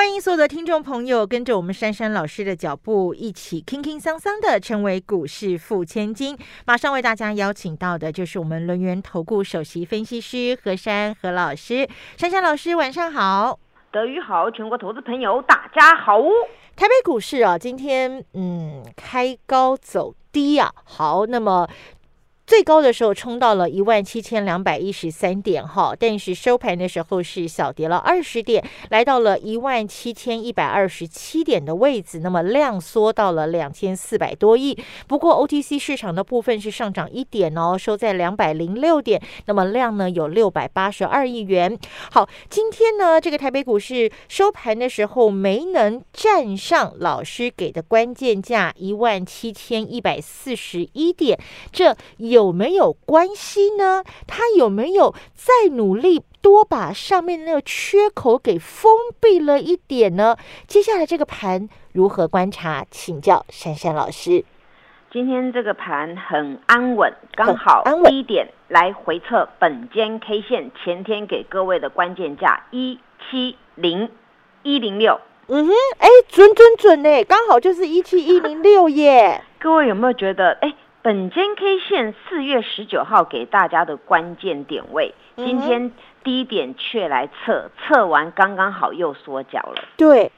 欢迎所有的听众朋友跟着我们珊珊老师的脚步，一起轻轻桑桑的成为股市富千金。马上为大家邀请到的就是我们轮源投顾首席分析师何珊何老师。珊珊老师，晚上好。德语好，全国投资朋友大家好。台北股市啊，今天嗯开高走低啊。好，那么。最高的时候冲到了一万七千两百一十三点哈，但是收盘的时候是小跌了二十点，来到了一万七千一百二十七点的位置。那么量缩到了两千四百多亿。不过 OTC 市场的部分是上涨一点哦，收在两百零六点。那么量呢有六百八十二亿元。好，今天呢这个台北股市收盘的时候没能站上老师给的关键价一万七千一百四十一点，这有。有没有关系呢？他有没有再努力多把上面那个缺口给封闭了一点呢？接下来这个盘如何观察？请教珊珊老师。今天这个盘很安稳，刚好低点来回测本间 K 线前天给各位的关键价一七零一零六。嗯哼，哎，准准准呢，刚好就是一七一零六耶。各位有没有觉得哎？本间 K 线四月十九号给大家的关键点位，今天低点却来测，测完刚刚好又缩脚了。对。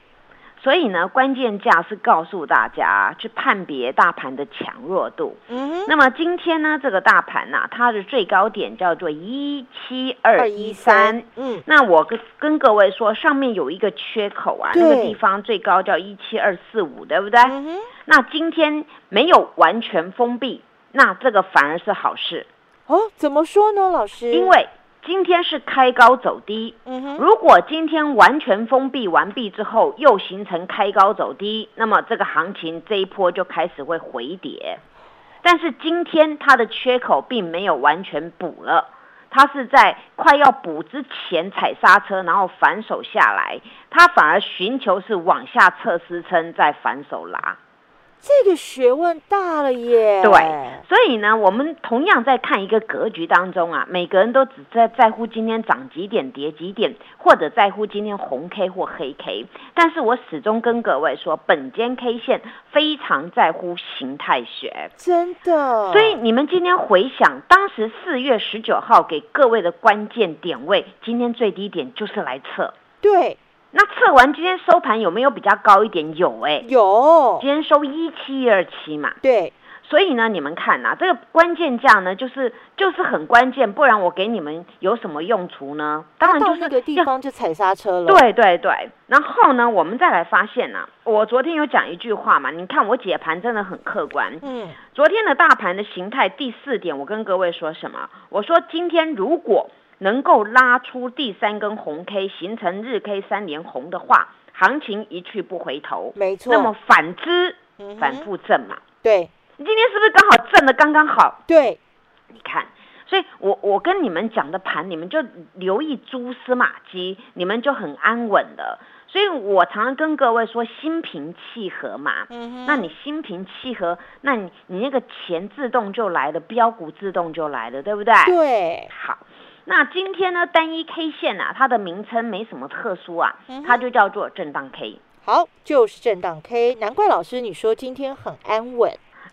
所以呢，关键价是告诉大家去判别大盘的强弱度。嗯，那么今天呢，这个大盘呐，它的最高点叫做一七二一三。嗯，那我跟跟各位说，上面有一个缺口啊，那个地方最高叫一七二四五，对不对？嗯那今天没有完全封闭，那这个反而是好事。哦，怎么说呢，老师？因为。今天是开高走低，如果今天完全封闭完毕之后，又形成开高走低，那么这个行情这一波就开始会回跌。但是今天它的缺口并没有完全补了，它是在快要补之前踩刹车，然后反手下来，它反而寻求是往下测支撑，再反手拉。这个学问大了耶！对，所以呢，我们同样在看一个格局当中啊，每个人都只在在乎今天涨几点、跌几点，或者在乎今天红 K 或黑 K。但是我始终跟各位说，本间 K 线非常在乎形态学，真的。所以你们今天回想，当时四月十九号给各位的关键点位，今天最低点就是来测。对。那测完今天收盘有没有比较高一点？有哎，有。今天收一七二七嘛。对。所以呢，你们看呐，这个关键价呢，就是就是很关键，不然我给你们有什么用处呢？当然就是那个地方就踩刹车了。对对对。然后呢，我们再来发现呐，我昨天有讲一句话嘛，你看我解盘真的很客观。嗯。昨天的大盘的形态第四点，我跟各位说什么？我说今天如果。能够拉出第三根红 K，形成日 K 三连红的话，行情一去不回头。没错。那么反之，反复正嘛。对。你今天是不是刚好正的刚刚好？对。你看，所以我我跟你们讲的盘，你们就留意蛛丝马迹，你们就很安稳的。所以我常常跟各位说，心平气和嘛。嗯那你心平气和，那你你那个钱自动就来了，标股自动就来了，对不对？对。好。那今天呢，单一 K 线啊，它的名称没什么特殊啊，它就叫做震荡 K。好，就是震荡 K，难怪老师你说今天很安稳，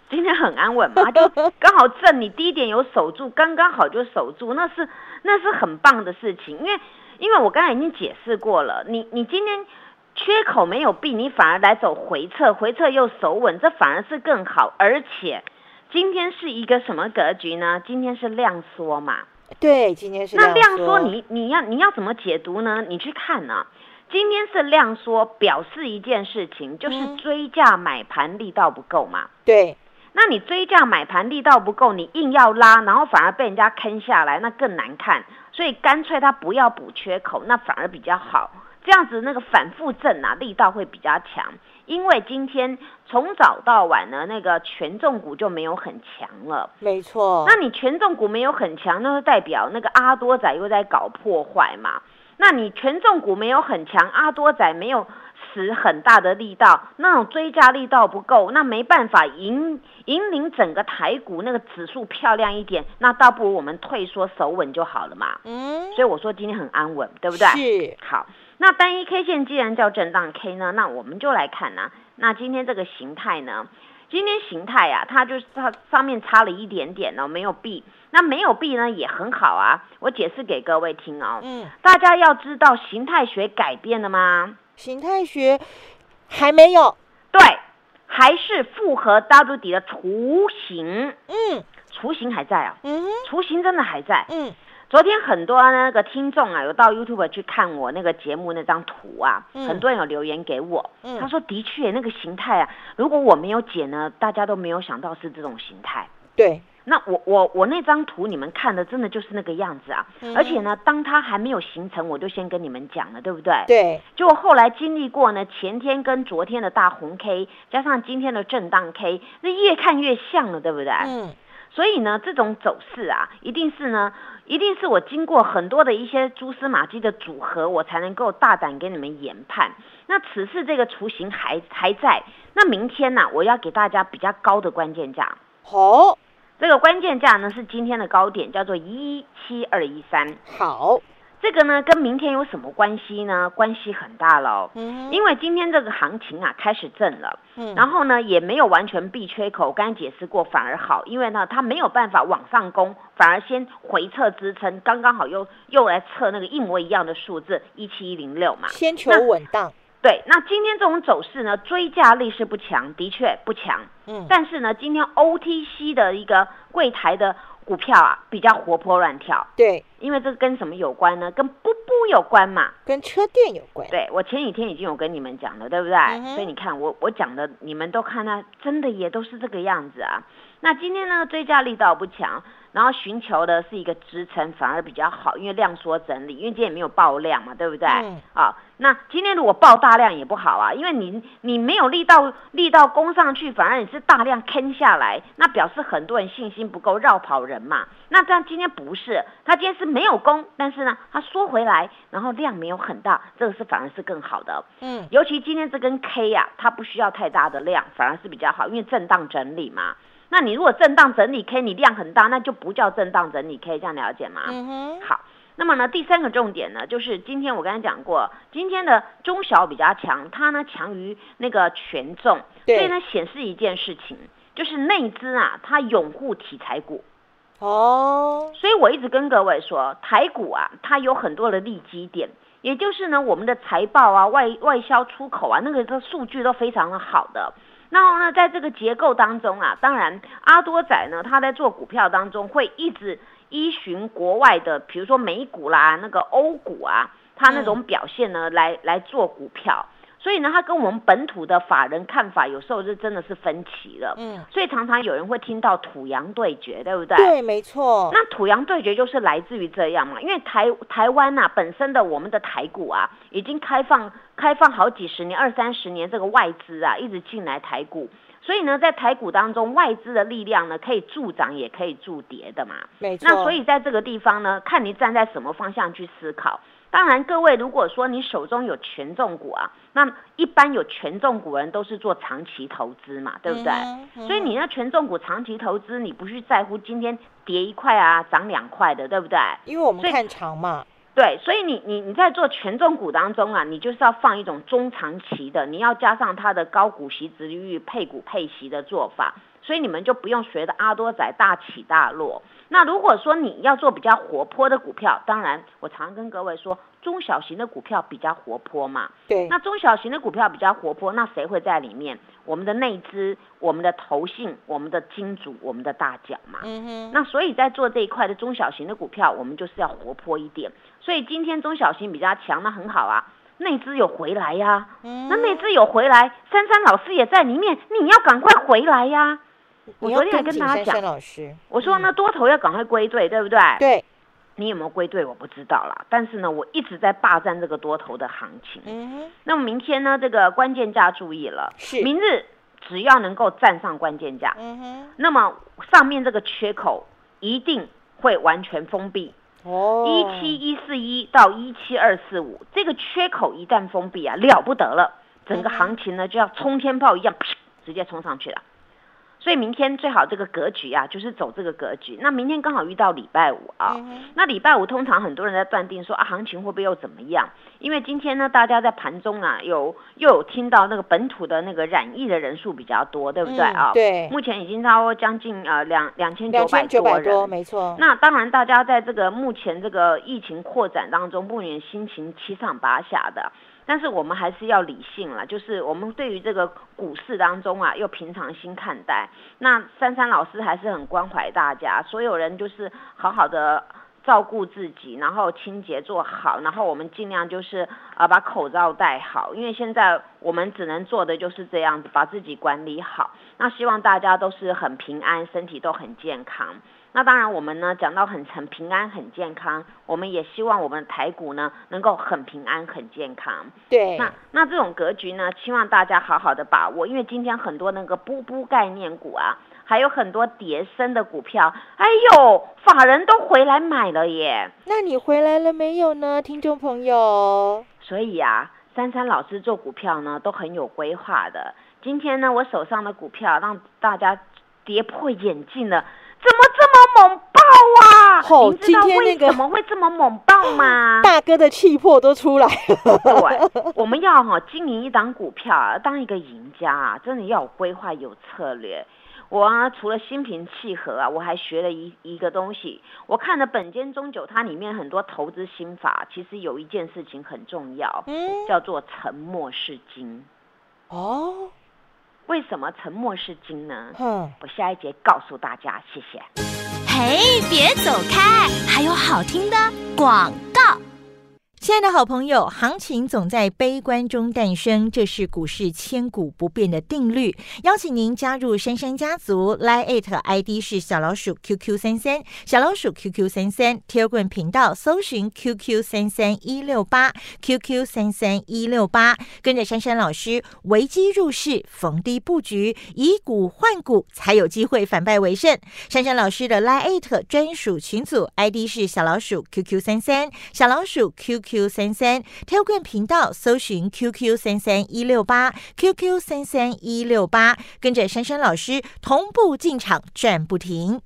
今天很安稳嘛，就刚好正，你低点有守住，刚刚好就守住，那是那是很棒的事情，因为因为我刚才已经解释过了，你你今天缺口没有闭，你反而来走回撤，回撤又守稳，这反而是更好，而且今天是一个什么格局呢？今天是量缩嘛。对，今天是那量缩，你你要你要怎么解读呢？你去看呢，今天是量缩，表示一件事情，就是追价买盘力道不够嘛。对，那你追价买盘力道不够，你硬要拉，然后反而被人家坑下来，那更难看。所以干脆他不要补缺口，那反而比较好。这样子那个反复震啊，力道会比较强。因为今天从早到晚呢，那个权重股就没有很强了。没错。那你权重股没有很强，那就代表那个阿多仔又在搞破坏嘛？那你权重股没有很强，阿多仔没有使很大的力道，那种追加力道不够，那没办法引引领整个台股那个指数漂亮一点，那倒不如我们退缩守稳就好了嘛。嗯。所以我说今天很安稳，对不对？是。好。那单一 K 线既然叫震荡 K 呢，那我们就来看呢。那今天这个形态呢，今天形态啊，它就是它上面差了一点点哦，没有 B。那没有 B 呢也很好啊，我解释给各位听哦。嗯。大家要知道形态学改变了吗？形态学还没有。对，还是复合 W 底的雏形。嗯。雏形还在啊。嗯。雏形真的还在。嗯。昨天很多那个听众啊，有到 YouTube 去看我那个节目那张图啊，很多人有留言给我，他说的确那个形态啊，如果我没有剪呢，大家都没有想到是这种形态。对，那我我我那张图你们看的真的就是那个样子啊，而且呢，当它还没有形成，我就先跟你们讲了，对不对？对，就后来经历过呢，前天跟昨天的大红 K，加上今天的震荡 K，那越看越像了，对不对？嗯。所以呢，这种走势啊，一定是呢，一定是我经过很多的一些蛛丝马迹的组合，我才能够大胆给你们研判。那此次这个雏形还还在，那明天呢，我要给大家比较高的关键价。好，这个关键价呢是今天的高点，叫做一七二一三。好。这个呢，跟明天有什么关系呢？关系很大喽。嗯，因为今天这个行情啊开始震了。嗯，然后呢也没有完全闭缺口，我刚才解释过，反而好，因为呢它没有办法往上攻，反而先回撤支撑，刚刚好又又来测那个一模一样的数字一七一零六嘛。先求稳当。对，那今天这种走势呢，追价力是不强，的确不强。嗯，但是呢，今天 OTC 的一个柜台的。股票啊比较活泼乱跳，对，因为这个跟什么有关呢？跟布布有关嘛，跟车店有关。对，我前几天已经有跟你们讲了，对不对？所以你看我我讲的，你们都看到，真的也都是这个样子啊。那今天呢，追加力道不强。然后寻求的是一个支撑，反而比较好，因为量缩整理，因为今天也没有爆量嘛，对不对？嗯。好，那今天如果爆大量也不好啊，因为你你没有力道力道攻上去，反而你是大量坑下来，那表示很多人信心不够，绕跑人嘛。那这样今天不是，他今天是没有攻，但是呢，他缩回来，然后量没有很大，这个是反而是更好的。嗯。尤其今天这根 K 呀，它不需要太大的量，反而是比较好，因为震荡整理嘛。那你如果震荡整理 K，你量很大，那就不叫震荡整理 K，这样了解吗？嗯哼。好，那么呢，第三个重点呢，就是今天我刚才讲过，今天的中小比较强，它呢强于那个权重，所以呢显示一件事情，就是内资啊，它拥护题材股。哦。所以我一直跟各位说，台股啊，它有很多的利基点，也就是呢，我们的财报啊、外外销出口啊，那个的数据都非常的好的。然后呢，在这个结构当中啊，当然阿多仔呢，他在做股票当中会一直依循国外的，比如说美股啦、那个欧股啊，他那种表现呢，来来做股票。所以呢，他跟我们本土的法人看法有时候是真的是分歧了。嗯，所以常常有人会听到土洋对决，对不对？对，没错。那土洋对决就是来自于这样嘛，因为台台湾呐，本身的我们的台股啊，已经开放开放好几十年、二三十年，这个外资啊一直进来台股，所以呢，在台股当中，外资的力量呢可以助涨也可以助跌的嘛。没错。那所以在这个地方呢，看你站在什么方向去思考。当然，各位，如果说你手中有权重股啊，那一般有权重股人都是做长期投资嘛，对不对？所以你那权重股长期投资，你不去在乎今天跌一块啊，涨两块的，对不对？因为我们看长嘛。对，所以你你你在做权重股当中啊，你就是要放一种中长期的，你要加上它的高股息、值率配股配息的做法，所以你们就不用学的阿多仔大起大落。那如果说你要做比较活泼的股票，当然我常跟各位说，中小型的股票比较活泼嘛。对。那中小型的股票比较活泼，那谁会在里面？我们的内资、我们的投信、我们的金主、我们的大脚嘛。嗯哼。那所以在做这一块的中小型的股票，我们就是要活泼一点。所以今天中小型比较强，那很好啊。内资有回来呀。嗯。那内资有回来，珊珊老师也在里面，你要赶快回来呀。我昨天还跟大家讲，我说那多头要赶快归队，对不对？对。你有没有归队我不知道啦。但是呢，我一直在霸占这个多头的行情。嗯那么明天呢，这个关键价注意了，是明日只要能够站上关键价，嗯哼，那么上面这个缺口一定会完全封闭。哦，一七一四一到一七二四五，这个缺口一旦封闭啊，了不得了，整个行情呢就要冲天炮一样，直接冲上去了。所以明天最好这个格局啊，就是走这个格局。那明天刚好遇到礼拜五啊，那礼拜五通常很多人在断定说啊，行情会不会又怎么样？因为今天呢，大家在盘中啊，有又有听到那个本土的那个染疫的人数比较多，对不对啊？对。目前已经超将近呃两两千九百多人，没错。那当然，大家在这个目前这个疫情扩展当中，不免心情七上八下的。但是我们还是要理性了，就是我们对于这个股市当中啊，又平常心看待。那珊珊老师还是很关怀大家，所有人就是好好的照顾自己，然后清洁做好，然后我们尽量就是啊把口罩戴好，因为现在我们只能做的就是这样子，把自己管理好。那希望大家都是很平安，身体都很健康。那当然，我们呢讲到很很平安、很健康，我们也希望我们的台股呢能够很平安、很健康。对。那那这种格局呢，希望大家好好的把握，因为今天很多那个布布概念股啊，还有很多叠升的股票，哎呦，法人都回来买了耶。那你回来了没有呢，听众朋友？所以啊，珊珊老师做股票呢都很有规划的。今天呢，我手上的股票让大家跌破眼镜了。怎么这么猛爆啊？哦，今天那个怎么会这么猛爆吗？大哥的气魄都出来了。对，我们要哈经营一档股票，当一个赢家啊，真的要有规划、有策略。我啊，除了心平气和啊，我还学了一一个东西。我看了本间中酒，它里面很多投资心法，其实有一件事情很重要，嗯，叫做沉默是金。哦。为什么沉默是金呢？嗯，我下一节告诉大家，谢谢。嘿，别走开，还有好听的广告。亲爱的好朋友，行情总在悲观中诞生，这是股市千古不变的定律。邀请您加入珊珊家族，line it ID 是小老鼠 QQ 三三，小老鼠 QQ 三三，Telegram 频道搜寻 QQ 三三一六八，QQ 三三一六八，跟着珊珊老师，危机入市，逢低布局，以股换股，才有机会反败为胜。珊珊老师的 line it 专属群组 ID 是小老鼠 QQ 三三，小老鼠 QQ。Q 三三跳冠频道搜寻 QQ 三三一六八 QQ 三三一六八，跟着珊珊老师同步进场赚不停。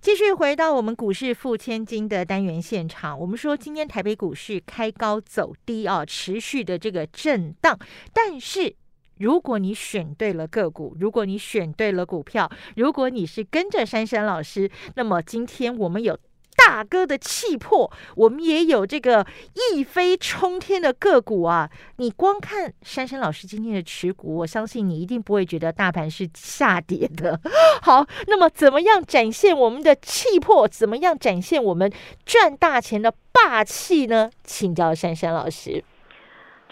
继续回到我们股市付千金的单元现场，我们说今天台北股市开高走低啊，持续的这个震荡。但是如果你选对了个股，如果你选对了股票，如果你是跟着珊珊老师，那么今天我们有。大哥的气魄，我们也有这个一飞冲天的个股啊！你光看珊珊老师今天的持股，我相信你一定不会觉得大盘是下跌的。好，那么怎么样展现我们的气魄？怎么样展现我们赚大钱的霸气呢？请教珊珊老师。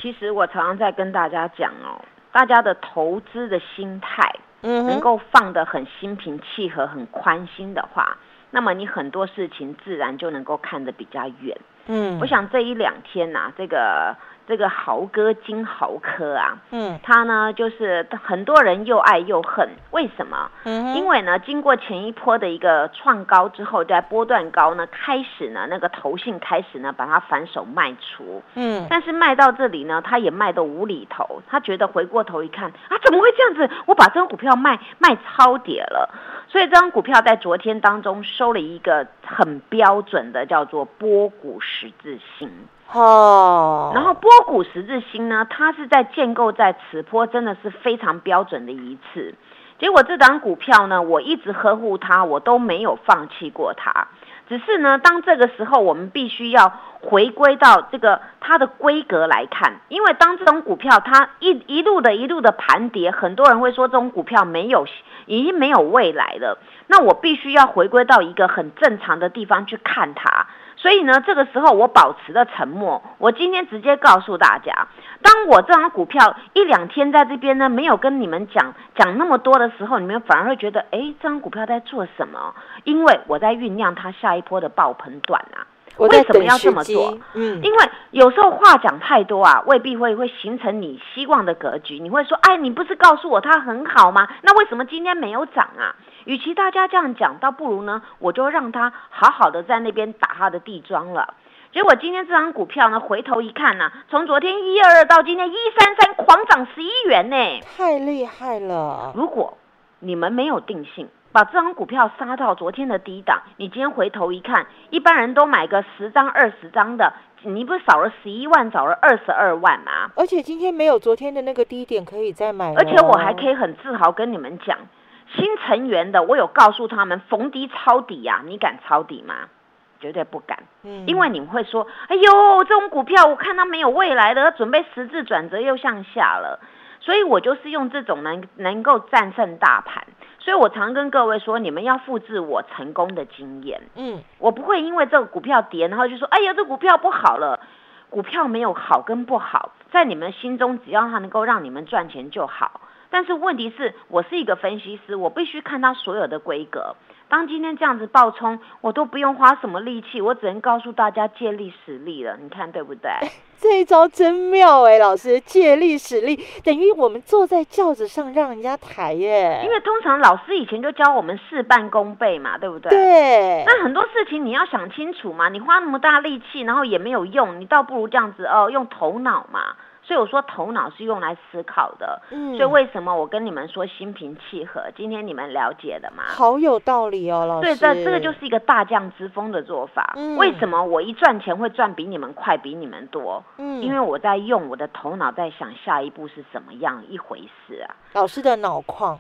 其实我常常在跟大家讲哦，大家的投资的心态，嗯，能够放得很心平气和、很宽心的话。那么你很多事情自然就能够看得比较远。嗯，我想这一两天呐，这个。这个豪哥金豪科啊，嗯，他呢就是很多人又爱又恨，为什么？嗯，因为呢，经过前一波的一个创高之后，在波段高呢，开始呢，那个投信开始呢，把它反手卖出，嗯，但是卖到这里呢，他也卖的无厘头，他觉得回过头一看啊，怎么会这样子？我把这张股票卖卖超跌了，所以这张股票在昨天当中收了一个很标准的叫做波谷十字星。哦，然后波谷十字星呢，它是在建构在此波，真的是非常标准的一次。结果这档股票呢，我一直呵护它，我都没有放弃过它。只是呢，当这个时候，我们必须要回归到这个它的规格来看，因为当这种股票它一一路的一路的盘跌，很多人会说这种股票没有已经没有未来了。那我必须要回归到一个很正常的地方去看它。所以呢，这个时候我保持了沉默。我今天直接告诉大家，当我这张股票一两天在这边呢，没有跟你们讲讲那么多的时候，你们反而会觉得，哎，这张股票在做什么？因为我在酝酿它下一波的爆盆段啊。为什么要这么做？嗯，因为有时候话讲太多啊，未必会会形成你希望的格局。你会说，哎，你不是告诉我它很好吗？那为什么今天没有涨啊？与其大家这样讲，倒不如呢，我就让他好好的在那边打他的地桩了。结果今天这张股票呢，回头一看呢，从昨天一二二到今天一三三，狂涨十一元呢，太厉害了。如果你们没有定性。把这张股票杀到昨天的低档，你今天回头一看，一般人都买个十张、二十张的，你不是少了十一万，少了二十二万吗？而且今天没有昨天的那个低点可以再买。而且我还可以很自豪跟你们讲，新成员的，我有告诉他们逢低抄底呀，你敢抄底吗？绝对不敢。嗯，因为你们会说，哎呦，这种股票我看它没有未来的，准备十字转折又向下了，所以我就是用这种能能够战胜大盘。所以我常跟各位说，你们要复制我成功的经验。嗯，我不会因为这个股票跌，然后就说，哎呀，这股票不好了。股票没有好跟不好，在你们心中，只要它能够让你们赚钱就好。但是问题是我是一个分析师，我必须看它所有的规格。当今天这样子爆冲，我都不用花什么力气，我只能告诉大家借力使力了，你看对不对？这一招真妙哎，老师借力使力，等于我们坐在轿子上让人家抬耶。因为通常老师以前就教我们事半功倍嘛，对不对？对。那很多事情你要想清楚嘛，你花那么大力气，然后也没有用，你倒不如这样子哦，用头脑嘛。所以我说头脑是用来思考的，嗯，所以为什么我跟你们说心平气和？今天你们了解了吗？好有道理哦，老师。对，这这个就是一个大将之风的做法。嗯，为什么我一赚钱会赚比你们快，比你们多？嗯，因为我在用我的头脑在想下一步是什么样一回事啊。老师的脑矿。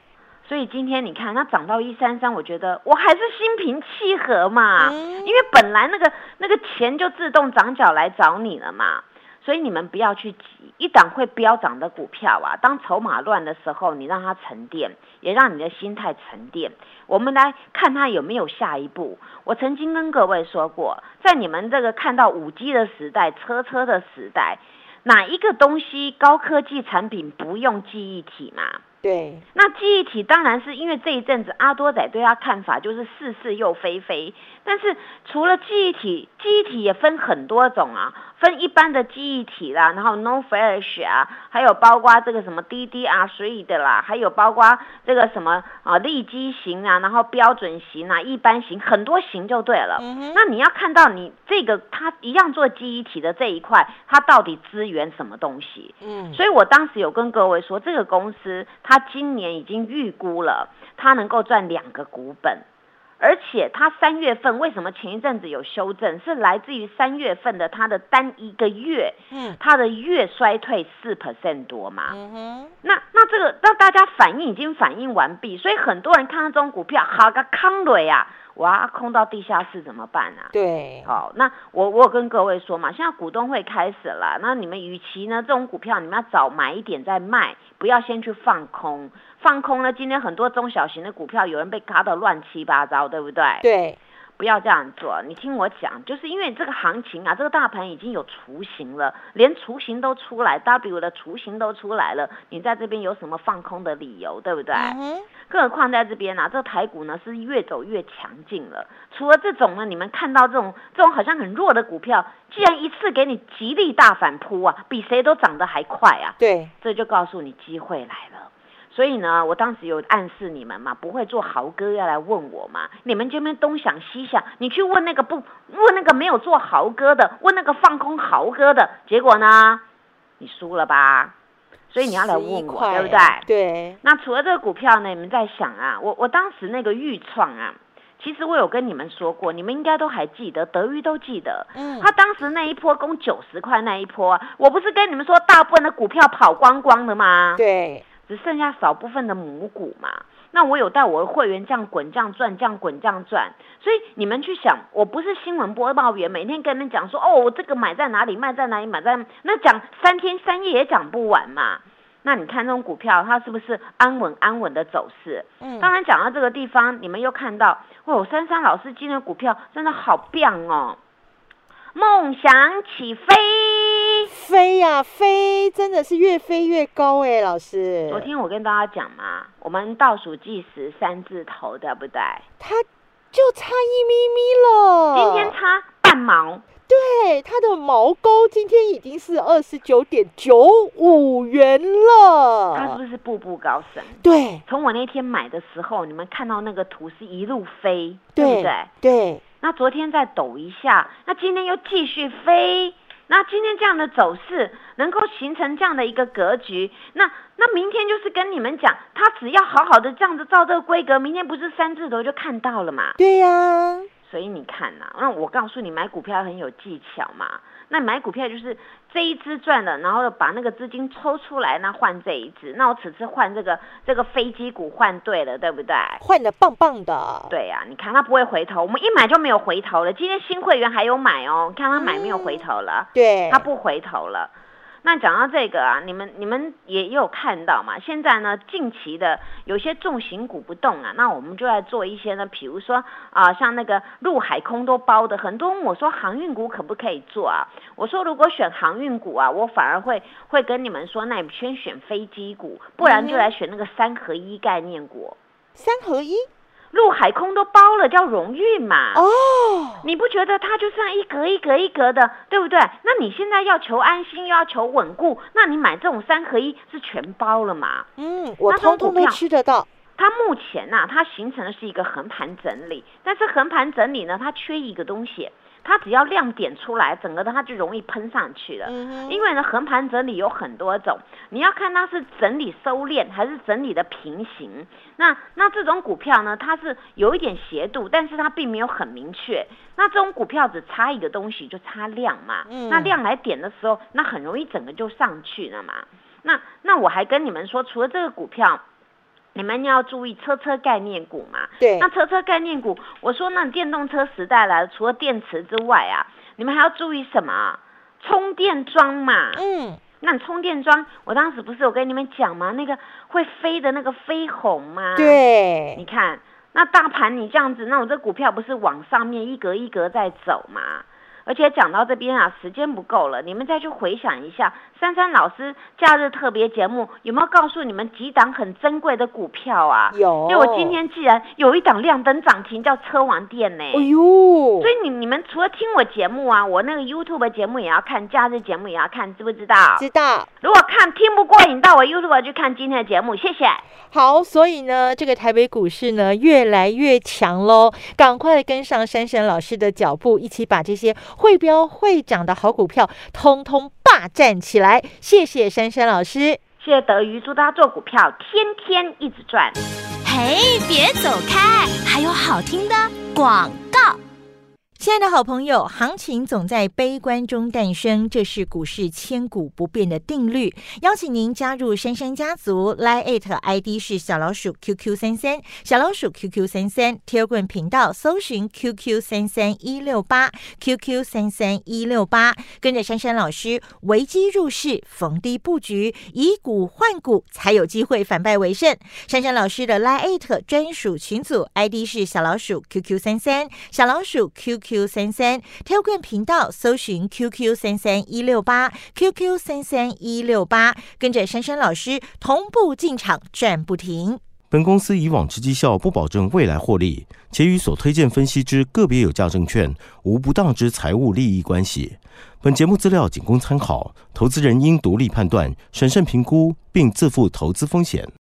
所以今天你看它涨到一三三，我觉得我还是心平气和嘛，因为本来那个那个钱就自动涨脚来找你了嘛。所以你们不要去急，一档会飙涨的股票啊，当筹码乱的时候，你让它沉淀，也让你的心态沉淀。我们来看它有没有下一步。我曾经跟各位说过，在你们这个看到五 G 的时代、车车的时代，哪一个东西高科技产品不用记忆体嘛？对，那记忆体当然是因为这一阵子阿多仔对他看法就是似是又非非，但是除了记忆体，记忆体也分很多种啊，分一般的记忆体啦，然后 No Flash 啊，还有包括这个什么 DDR3 的啦，还有包括这个什么啊立基型啊，然后标准型啊，一般型，很多型就对了。那你要看到你这个它一样做记忆体的这一块，它到底支援什么东西？嗯，所以我当时有跟各位说，这个公司。它今年已经预估了，它能够赚两个股本，而且它三月份为什么前一阵子有修正，是来自于三月份的它的单一个月，嗯，他的月衰退四 percent 多嘛，嗯哼，那那这个让大家反应已经反应完毕，所以很多人看到这种股票，好个康瑞啊。哇，空到地下室怎么办啊？对，好，那我我有跟各位说嘛，现在股东会开始了，那你们与其呢这种股票，你们要早买一点再卖，不要先去放空，放空呢，今天很多中小型的股票有人被卡得乱七八糟，对不对？对。不要这样做，你听我讲，就是因为这个行情啊，这个大盘已经有雏形了，连雏形都出来，W 的雏形都出来了，你在这边有什么放空的理由，对不对？更何况在这边呢，这个台股呢是越走越强劲了。除了这种呢，你们看到这种这种好像很弱的股票，既然一次给你极力大反扑啊，比谁都涨得还快啊，对，这就告诉你机会来了。所以呢，我当时有暗示你们嘛，不会做豪哥要来问我嘛？你们这边东想西想，你去问那个不问那个没有做豪哥的，问那个放空豪哥的，结果呢，你输了吧？所以你要来问我，对不对？对。那除了这个股票呢，你们在想啊，我我当时那个预创啊，其实我有跟你们说过，你们应该都还记得，德裕都记得。嗯。他当时那一波攻九十块那一波，我不是跟你们说，大部分的股票跑光光的吗？对。只剩下少部分的母股嘛，那我有带我的会员这样滚这样转这样滚这样转，所以你们去想，我不是新闻播报员，每天跟你们讲说哦，我这个买在哪里，卖在哪里，买在那讲三天三夜也讲不完嘛。那你看这种股票，它是不是安稳安稳的走势？嗯，当然讲到这个地方，你们又看到哦，珊珊老师今天股票真的好棒哦。梦想起飞，飞呀飞，真的是越飞越高哎，老师。昨天我跟大家讲嘛，我们倒数计时三字头，对不对？它就差一咪咪了。今天差半毛。对，它的毛高今天已经是二十九点九五元了。它是不是步步高升？对，从我那天买的时候，你们看到那个图是一路飞，对不对？对。那昨天再抖一下，那今天又继续飞。那今天这样的走势能够形成这样的一个格局，那那明天就是跟你们讲，他只要好好的这样子照这个规格，明天不是三字头就看到了嘛？对呀。所以你看呐，那我告诉你，买股票很有技巧嘛。那买股票就是这一只赚了，然后把那个资金抽出来，那换这一只。那我此次换这个这个飞机股换对了，对不对？换的棒棒的。对呀，你看它不会回头，我们一买就没有回头了。今天新会员还有买哦，看他买没有回头了。对，他不回头了。那讲到这个啊，你们你们也有看到嘛？现在呢，近期的有些重型股不动啊，那我们就来做一些呢，比如说啊，像那个陆海空都包的，很多我说航运股可不可以做啊？我说如果选航运股啊，我反而会会跟你们说，那你先选飞机股，不然就来选那个三合一概念股。三合一。陆海空都包了，叫荣誉嘛。哦，你不觉得它就像一格一格一格的，对不对？那你现在要求安心，又要求稳固，那你买这种三合一是全包了嘛？嗯，我通通都吃得到。它目前呐，它形成的是一个横盘整理，但是横盘整理呢，它缺一个东西。它只要亮点出来，整个的它就容易喷上去了。因为呢，横盘整理有很多种，你要看它是整理收敛还是整理的平行。那那这种股票呢，它是有一点斜度，但是它并没有很明确。那这种股票只差一个东西，就差量嘛。那量来点的时候，那很容易整个就上去了嘛。那那我还跟你们说，除了这个股票。你们要注意车车概念股嘛？对。那车车概念股，我说那电动车时代来了，除了电池之外啊，你们还要注意什么？充电桩嘛。嗯。那充电桩，我当时不是有跟你们讲吗？那个会飞的那个飞鸿吗？对。你看，那大盘你这样子，那我这股票不是往上面一格一格在走吗？而且讲到这边啊，时间不够了，你们再去回想一下，珊珊老师假日特别节目有没有告诉你们几档很珍贵的股票啊？有。因为我今天既然有一档亮灯涨停，叫车王店呢。哎呦！所以你你们除了听我节目啊，我那个 YouTube 节目也要看，假日节目也要看，知不知道？知道。如果看听不过瘾，到我 YouTube 去看今天的节目，谢谢。好，所以呢，这个台北股市呢越来越强喽，赶快跟上珊珊老师的脚步，一起把这些。会标会涨的好股票，通通霸占起来！谢谢珊珊老师，谢谢德瑜，祝大家做股票天天一直赚。嘿，别走开，还有好听的广告。亲爱的好朋友，行情总在悲观中诞生，这是股市千古不变的定律。邀请您加入珊珊家族，line ID 是小老鼠 QQ 三三，小老鼠 QQ 三三 t e l g r a m 频道搜寻 QQ 三三一六八，QQ 三三一六八，跟着珊珊老师，危机入市，逢低布局，以股换股，才有机会反败为胜。珊珊老师的 line 专属群组 ID 是小老鼠 QQ 三三，小老鼠 QQ。Q 三三挑冠频道搜寻 QQ 三三一六八 QQ 三三一六八，跟着珊珊老师同步进场赚不停。本公司以往之绩效不保证未来获利，且与所推荐分析之个别有价证券无不当之财务利益关系。本节目资料仅供参考，投资人应独立判断、审慎评估，并自负投资风险。